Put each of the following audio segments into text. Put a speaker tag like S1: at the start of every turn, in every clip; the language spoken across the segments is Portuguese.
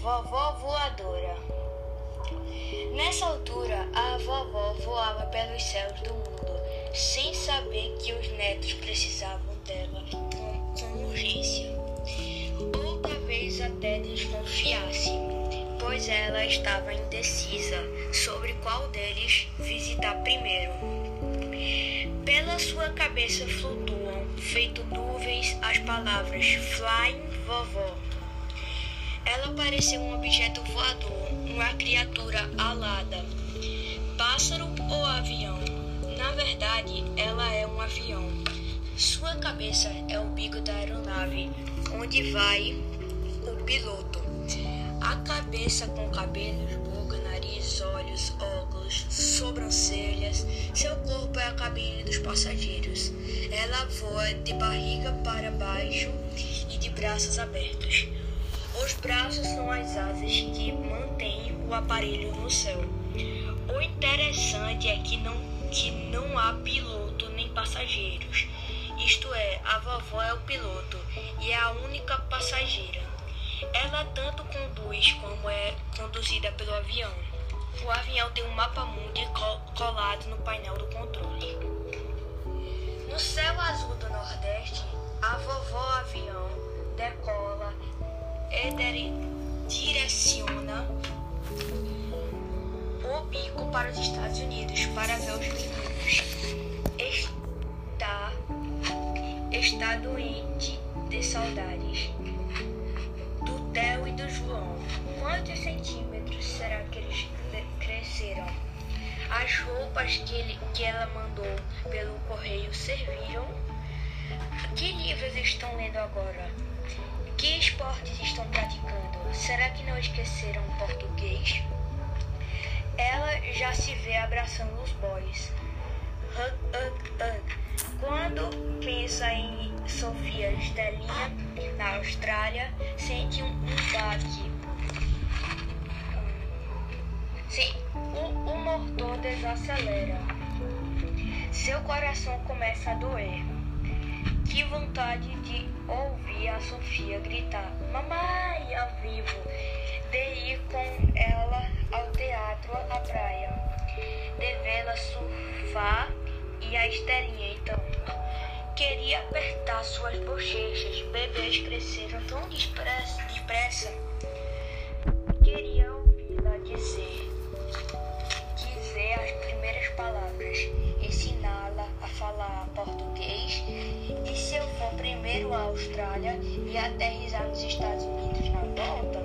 S1: Vovó voadora. Nessa altura, a vovó voava pelos céus do mundo, sem saber que os netos precisavam dela com, com urgência. Ou talvez até desconfiasse, pois ela estava indecisa sobre qual deles visitar primeiro. Pela sua cabeça flutuam, feito nuvens, as palavras Flying Vovó. Ela pareceu um objeto voador, uma criatura alada. Pássaro ou avião? Na verdade, ela é um avião. Sua cabeça é o bico da aeronave, onde vai o piloto. A cabeça com cabelos, boca, nariz, olhos, óculos, sobrancelhas. Seu corpo é a cabine dos passageiros. Ela voa de barriga para baixo e de braços abertos. Os braços são as asas que mantêm o aparelho no céu. O interessante é que não, que não há piloto nem passageiros. Isto é, a vovó é o piloto e é a única passageira. Ela tanto conduz como é conduzida pelo avião. O avião tem um mapa mundi colado no painel do controle. No céu azul do Nordeste, a vovó avião decola direciona o bico para os Estados Unidos para ver os meninos. Está, está doente de saudades do Theo e do João. Quantos centímetros será que eles cresceram? As roupas que, ele, que ela mandou pelo correio serviram? Que livros estão lendo agora? Que esportes? Será que não esqueceram o português? Ela já se vê abraçando os boys. Quando pensa em Sofia Estelinha, na Austrália, sente um, um baque. Sim, o, o motor desacelera. Seu coração começa a doer. Que vontade de ouvir a Sofia gritar: Mamãe, ao vivo, de ir com ela ao teatro à praia, de vê-la surfar e a Estelinha então. Queria apertar suas bochechas, bebês cresceram tão depressa. depressa. Queria ouvi-la dizer, dizer as primeiras palavras, ensiná-la a falar português primeiro à Austrália e aterrizar nos Estados Unidos na volta,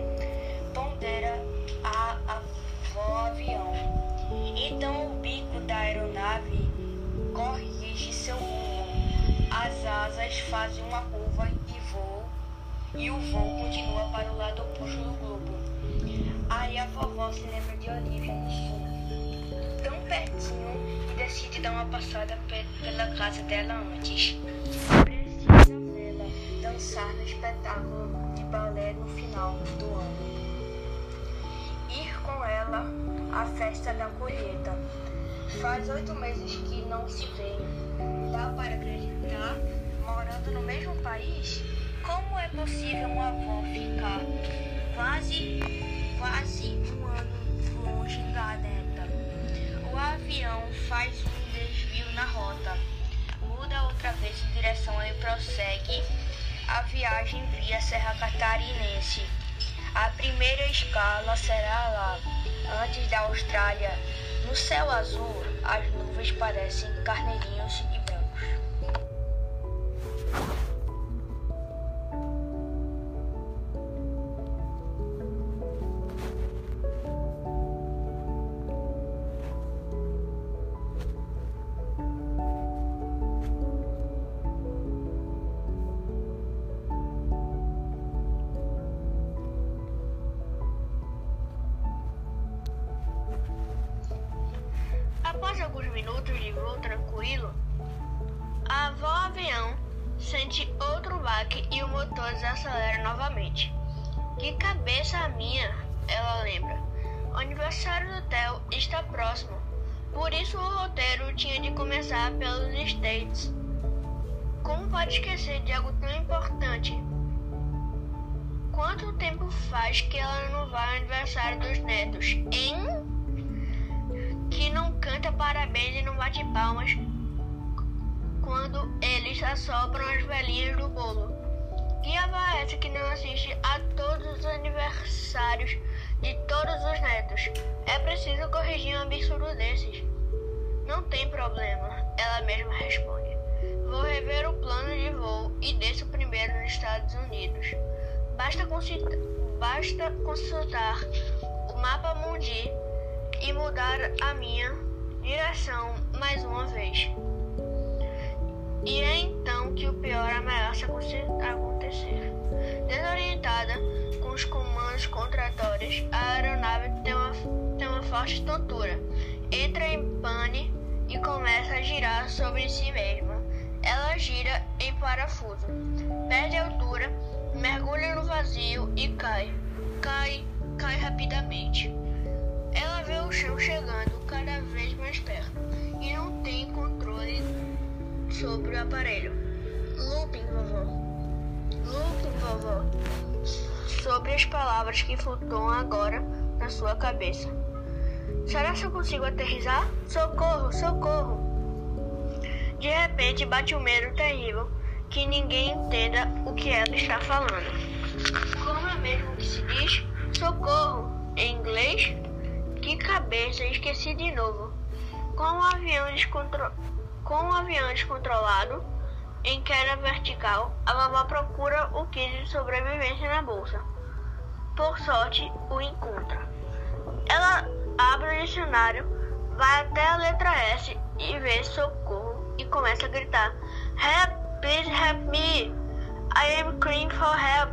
S1: pondera a avó avião. Então o bico da aeronave corrige seu rumo. As asas fazem uma curva e voo, e o voo continua para o lado oposto do globo. Aí a vovó se lembra de Olivia no sul, tão pertinho, e decide dar uma passada pela casa dela antes dançar no espetáculo de balé no final do ano. Ir com ela à festa da colheita. Faz oito meses que não se vêem. Dá para acreditar? Morando no mesmo país? Como é possível uma avó ficar quase, quase um ano longe da neta? O avião faz um desvio na rota, muda outra vez de direção e prossegue a viagem via Serra Catarinense. A primeira escala será lá, antes da Austrália. No céu azul, as nuvens parecem carneirinhos e brancos. Minutos de voo tranquilo, a avó avião sente outro baque e o motor desacelera novamente. Que cabeça minha, ela lembra. O aniversário do Theo está próximo, por isso o roteiro tinha de começar pelos States. Como pode esquecer de algo tão importante?
S2: Quanto tempo faz que ela não vai ao aniversário dos netos, hein? Canta parabéns e não bate palmas quando eles assopram as velhinhas do bolo. Que avó essa que não assiste a todos os aniversários de todos os netos? É preciso corrigir um absurdo desses. Não tem problema, ela mesma responde. Vou rever o plano de voo e desço primeiro nos Estados Unidos. Basta, consultar, basta consultar o mapa mundi e mudar a minha direção mais uma vez. E é então que o pior ameaça acontecer. Desorientada com os comandos contratórios, a aeronave tem uma, tem uma forte tontura. Entra em pane e começa a girar sobre si mesma. Ela gira em parafuso, perde altura, mergulha no vazio e cai. Cai, cai rapidamente. Vê o chão chegando cada vez mais perto e não tem controle sobre o aparelho. Looping, vovó. Looping, vovó. Sobre as palavras que flutuam agora na sua cabeça. Será que eu consigo aterrizar? Socorro, socorro! De repente bate um medo terrível que ninguém entenda o que ela está falando. Como é mesmo que se diz? Socorro! Em inglês? Que cabeça, esqueci de novo. Com um avião descontrolado com um avião descontrolado em queda vertical, a vovó procura o kit de sobrevivência na bolsa. Por sorte, o encontra. Ela abre o dicionário, vai até a letra S e vê socorro e começa a gritar: Help, please help me! I am crying for help.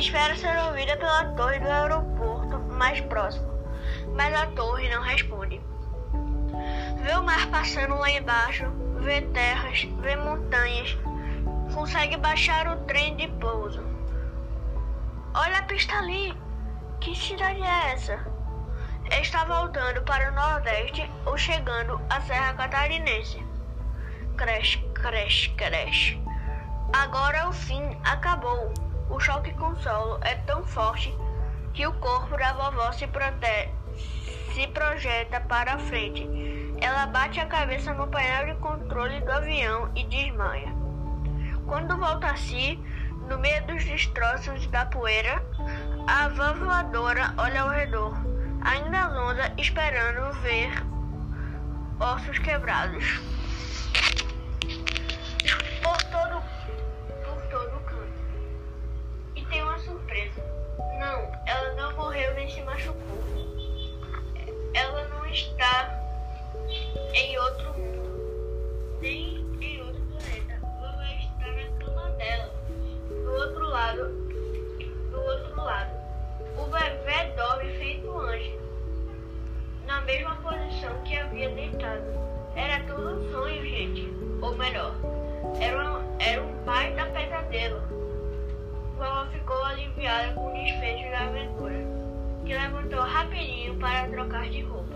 S2: Espera ser ouvida pela torre do aeroporto mais próximo, mas a torre não responde. Vê o mar passando lá embaixo, vê terras, vê montanhas. Consegue baixar o trem de pouso. Olha a pista ali. Que cidade é essa? Está voltando para o Nordeste ou chegando à Serra Catarinense. Cresce, cresce, cresce. Agora o fim acabou. O choque com solo é tão forte que o corpo da vovó se, protege, se projeta para frente ela bate a cabeça no painel de controle do avião e desmaia. Quando volta a si, no meio dos destroços da poeira, a van voadora olha ao redor, ainda longa, esperando ver ossos quebrados. Por todo, por todo canto. E tem uma surpresa. Não, ela não morreu nem se machucou. Ela não está em outro mundo, nem em outro planeta. Vovó está na cama dela, do outro lado, do outro lado. O bebê dorme feito anjo, na mesma posição que havia deitado. Era tudo um sonho, gente. Ou melhor, era um, levantou rapidinho para trocar de roupa.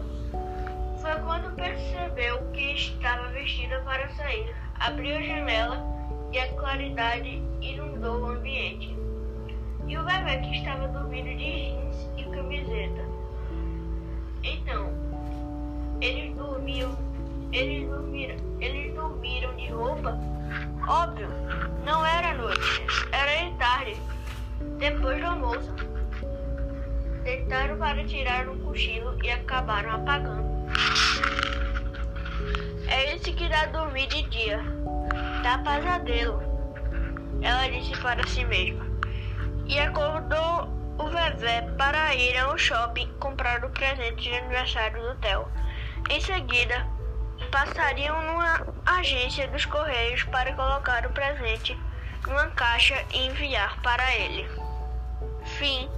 S2: Foi quando percebeu que estava vestida para sair. Abriu a janela e a claridade inundou o ambiente. E o bebê que estava dormindo de jeans e camiseta. Então, eles dormiam, eles dormiram, eles dormiram de roupa? Óbvio, não era noite, era de tarde, depois do almoço. Deitaram para tirar um cochilo e acabaram apagando. É esse que dá dormir de dia. Dá pesadelo. Ela disse para si mesma. E acordou o Vevé para ir ao shopping comprar o presente de aniversário do Theo. Em seguida, passariam numa agência dos Correios para colocar o presente numa caixa e enviar para ele. Fim.